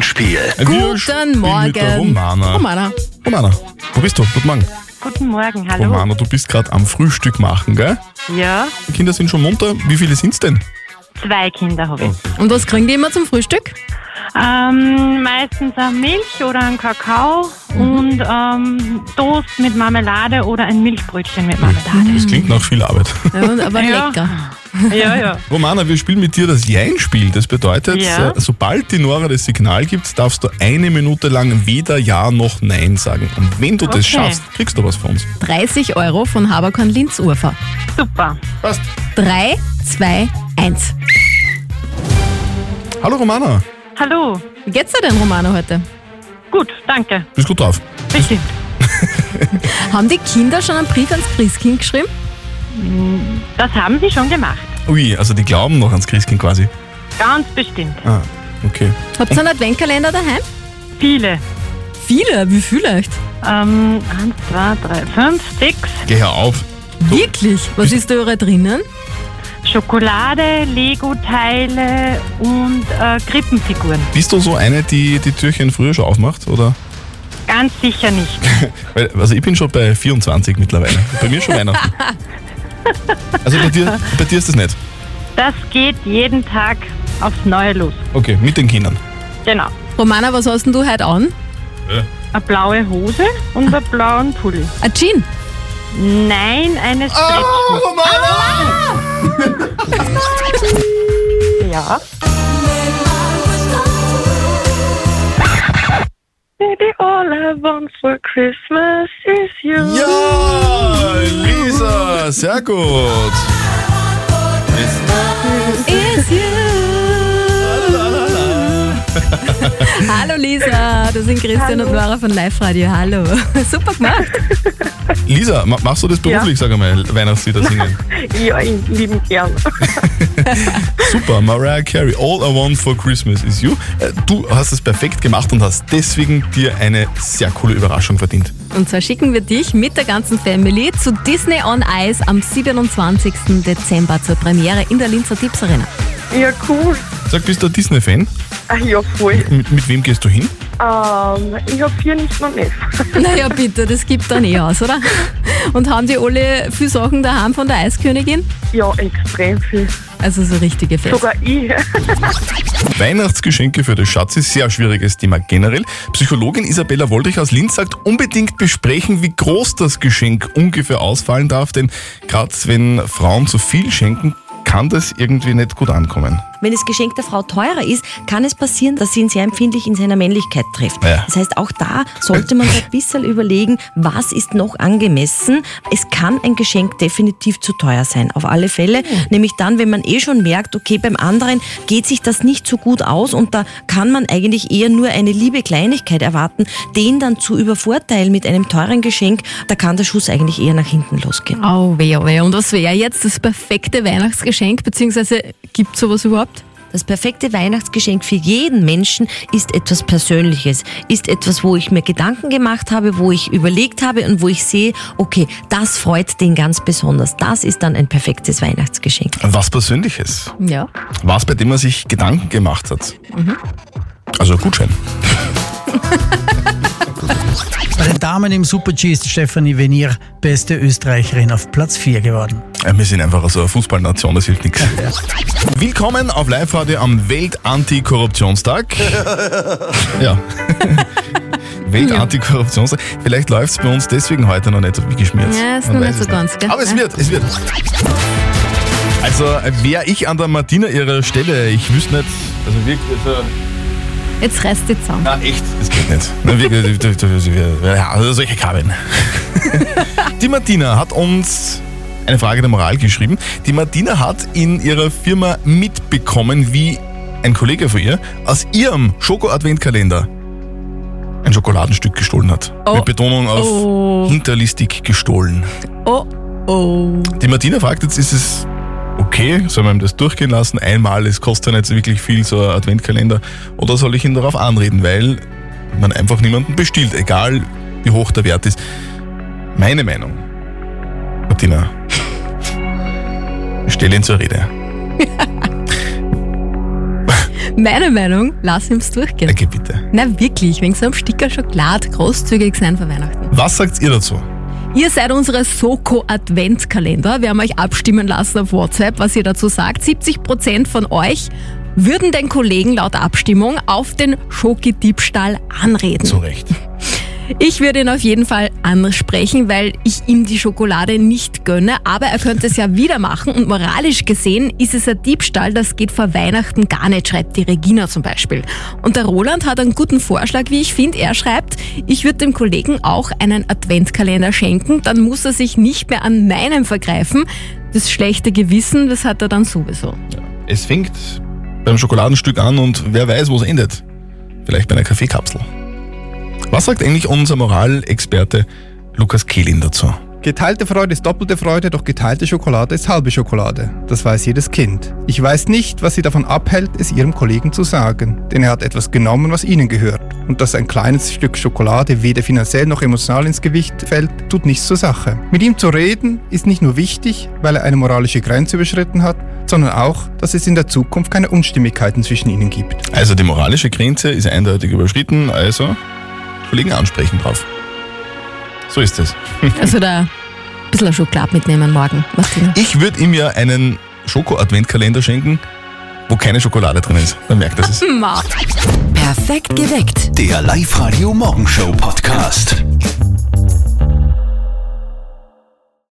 Jein-Spiel. Wir Guten spielen Morgen. Mit der Romana. Romana. Romana, wo bist du? Guten Morgen. Guten Morgen, hallo. Romana, du bist gerade am Frühstück machen, gell? Ja, Die Kinder sind schon munter. Wie viele sind's denn? zwei Kinder habe ich. Und was kriegen die immer zum Frühstück? Ähm, meistens eine Milch oder einen Kakao und ähm, Toast mit Marmelade oder ein Milchbrötchen mit Marmelade. Das klingt nach viel Arbeit. Ja, aber Ja. lecker. Ja, ja. Romana, wir spielen mit dir das Jein-Spiel. Das bedeutet, Ja. äh, sobald die Nora das Signal gibt, darfst du eine Minute lang weder Ja noch Nein sagen. Und wenn du das Okay. schaffst, kriegst du was von uns. 30 Euro von Haberkorn Linz Urfer. Super. Passt. 3, 2, 1. Hallo Romana, Hallo. Wie geht's dir denn, Romana, heute? Gut, danke. bist gut drauf? Bestimmt. Haben die Kinder schon einen Brief ans Christkind geschrieben? Das haben sie schon gemacht. Ui, also die glauben noch ans Christkind quasi. Ganz bestimmt. Ah, okay. Habt ihr einen Adventkalender daheim? Viele. Viele, wie viele echt? Ähm, eins, zwei, drei, fünf, sechs. Geh hör auf. Wirklich? Was ist da überall drinnen? Schokolade, Lego-Teile und äh, Krippenfiguren. Bist du so eine, die die Türchen früher schon aufmacht? Oder? Ganz sicher nicht. Weil, also ich bin schon bei 24 mittlerweile. Bei mir schon Weihnachten. Also bei dir, bei dir ist das nicht. Das geht jeden Tag aufs Neue los. Okay, mit den Kindern. Genau. Romana, was hast denn du heute an? Eine blaue Hose und einen blauen Pulli. Ein Jean. Nein, eine Ah! Stretch. Ja. Baby, all I want for Christmas is you. Ja, Lisa, sehr gut. Is you. Hallo Lisa, das sind Christian und Nora von Live Radio. Hallo. Super gemacht. Lisa, ma- machst du das beruflich, sag einmal, Weihnachtslieder singen? Ja, ich lieben gern. Super, Mariah Carey, All I Want for Christmas is You. Äh, Du hast es perfekt gemacht und hast deswegen dir eine sehr coole Überraschung verdient. Und zwar schicken wir dich mit der ganzen Family zu Disney on Ice am 27. Dezember zur Premiere in der Linzer Tipps Arena. Ja, cool. Sag, bist du ein Disney-Fan? Ah, ja, voll. Mit, mit wem gehst du hin? Ähm, ich habe vier nicht noch nicht. Naja, bitte, das gibt dann eh aus, oder? Und haben die alle viele Sachen daheim von der Eiskönigin? Ja, extrem viel. Also so richtige Fest. Sogar ich. Weihnachtsgeschenke für den Schatz ist sehr schwieriges Thema generell. Psychologin Isabella Woldrich aus Linz sagt, unbedingt besprechen, wie groß das Geschenk ungefähr ausfallen darf, denn gerade wenn Frauen zu viel schenken, kann das irgendwie nicht gut ankommen. Wenn das Geschenk der Frau teurer ist, kann es passieren, dass sie ihn sehr empfindlich in seiner Männlichkeit trifft. Ja. Das heißt, auch da sollte man sich ein bisschen überlegen, was ist noch angemessen. Es kann ein Geschenk definitiv zu teuer sein, auf alle Fälle. Nämlich dann, wenn man eh schon merkt, okay, beim anderen geht sich das nicht so gut aus und da kann man eigentlich eher nur eine liebe Kleinigkeit erwarten, den dann zu übervorteilen mit einem teuren Geschenk, da kann der Schuss eigentlich eher nach hinten losgehen. Oh weh, oh weh. Und was wäre jetzt das perfekte Weihnachtsgeschenk, beziehungsweise gibt es sowas überhaupt? Das perfekte Weihnachtsgeschenk für jeden Menschen ist etwas Persönliches, ist etwas, wo ich mir Gedanken gemacht habe, wo ich überlegt habe und wo ich sehe, okay, das freut den ganz besonders. Das ist dann ein perfektes Weihnachtsgeschenk. Was Persönliches. Ja. Was, bei dem man sich Gedanken gemacht hat. Also ein Gutschein. Bei den Damen im Super-G ist Stefanie Venier beste Österreicherin auf Platz 4 geworden. Ja, wir sind einfach so eine Fußballnation, das hilft nichts. Willkommen auf Live-Radio am Welt-Antikorruptionstag. Ja. Welt-Antikorruptionstag. Vielleicht läuft es bei uns deswegen heute noch nicht so wie geschmiert. Ja, ist Man noch nicht so ganz, gell? Aber es wird, es wird. Also wäre ich an der Martina ihrer Stelle, ich wüsste nicht, also wirklich, also, Jetzt reißt die zusammen. na echt, das geht nicht. Na, wirklich, ja, also solche Kabeln. Die Martina hat uns eine Frage der Moral geschrieben. Die Martina hat in ihrer Firma mitbekommen, wie ein Kollege von ihr aus ihrem Schoko-Adventkalender ein Schokoladenstück gestohlen hat. Oh. Mit Betonung auf Oh. hinterlistig gestohlen. Oh, oh. Die Martina fragt jetzt, ist es okay, soll man ihm das durchgehen lassen? Einmal, es kostet ja nicht so wirklich viel, so ein Adventkalender. Oder soll ich ihn darauf anreden, weil man einfach niemanden bestiehlt, egal wie hoch der Wert ist. Meine Meinung, Martina, stell ihn zur Rede. Meine Meinung, lass ihm's durchgehen. Okay, bitte. Na wirklich, wegen so einem Sticker Schokolade großzügig sein für Weihnachten. Was sagt ihr dazu? Ihr seid unsere Soko Adventskalender. Wir haben euch abstimmen lassen auf WhatsApp, was ihr dazu sagt. 70% von euch würden den Kollegen laut Abstimmung auf den Schoki-Diebstahl anreden. Zu Recht. Ich würde ihn auf jeden Fall ansprechen, weil ich ihm die Schokolade nicht gönne, aber er könnte es ja wieder machen und moralisch gesehen ist es ein Diebstahl, das geht vor Weihnachten gar nicht, schreibt die Regina zum Beispiel. Und der Roland hat einen guten Vorschlag, wie ich finde. Er schreibt, ich würde dem Kollegen auch einen Adventskalender schenken, dann muss er sich nicht mehr an meinem vergreifen. Das schlechte Gewissen, das hat er dann sowieso. Es fängt beim Schokoladenstück an und wer weiß, wo es endet. Vielleicht bei einer Kaffeekapsel. Was sagt eigentlich unser Moralexperte Lukas Kehlin dazu? Geteilte Freude ist doppelte Freude, doch geteilte Schokolade ist halbe Schokolade. Das weiß jedes Kind. Ich weiß nicht, was sie davon abhält, es ihrem Kollegen zu sagen, denn er hat etwas genommen, was ihnen gehört. Und dass ein kleines Stück Schokolade weder finanziell noch emotional ins Gewicht fällt, tut nichts zur Sache. Mit ihm zu reden ist nicht nur wichtig, weil er eine moralische Grenze überschritten hat, sondern auch, dass es in der Zukunft keine Unstimmigkeiten zwischen ihnen gibt. Also die moralische Grenze ist eindeutig überschritten, also Kollegen ansprechen drauf. So ist es. Also da ein bisschen Schokolade mitnehmen morgen, Martina. Ich würde ihm ja einen Schoko-Adventkalender schenken, wo keine Schokolade drin ist. Dann merkt er es. Perfekt geweckt. Der Live-Radio Morgenshow Podcast.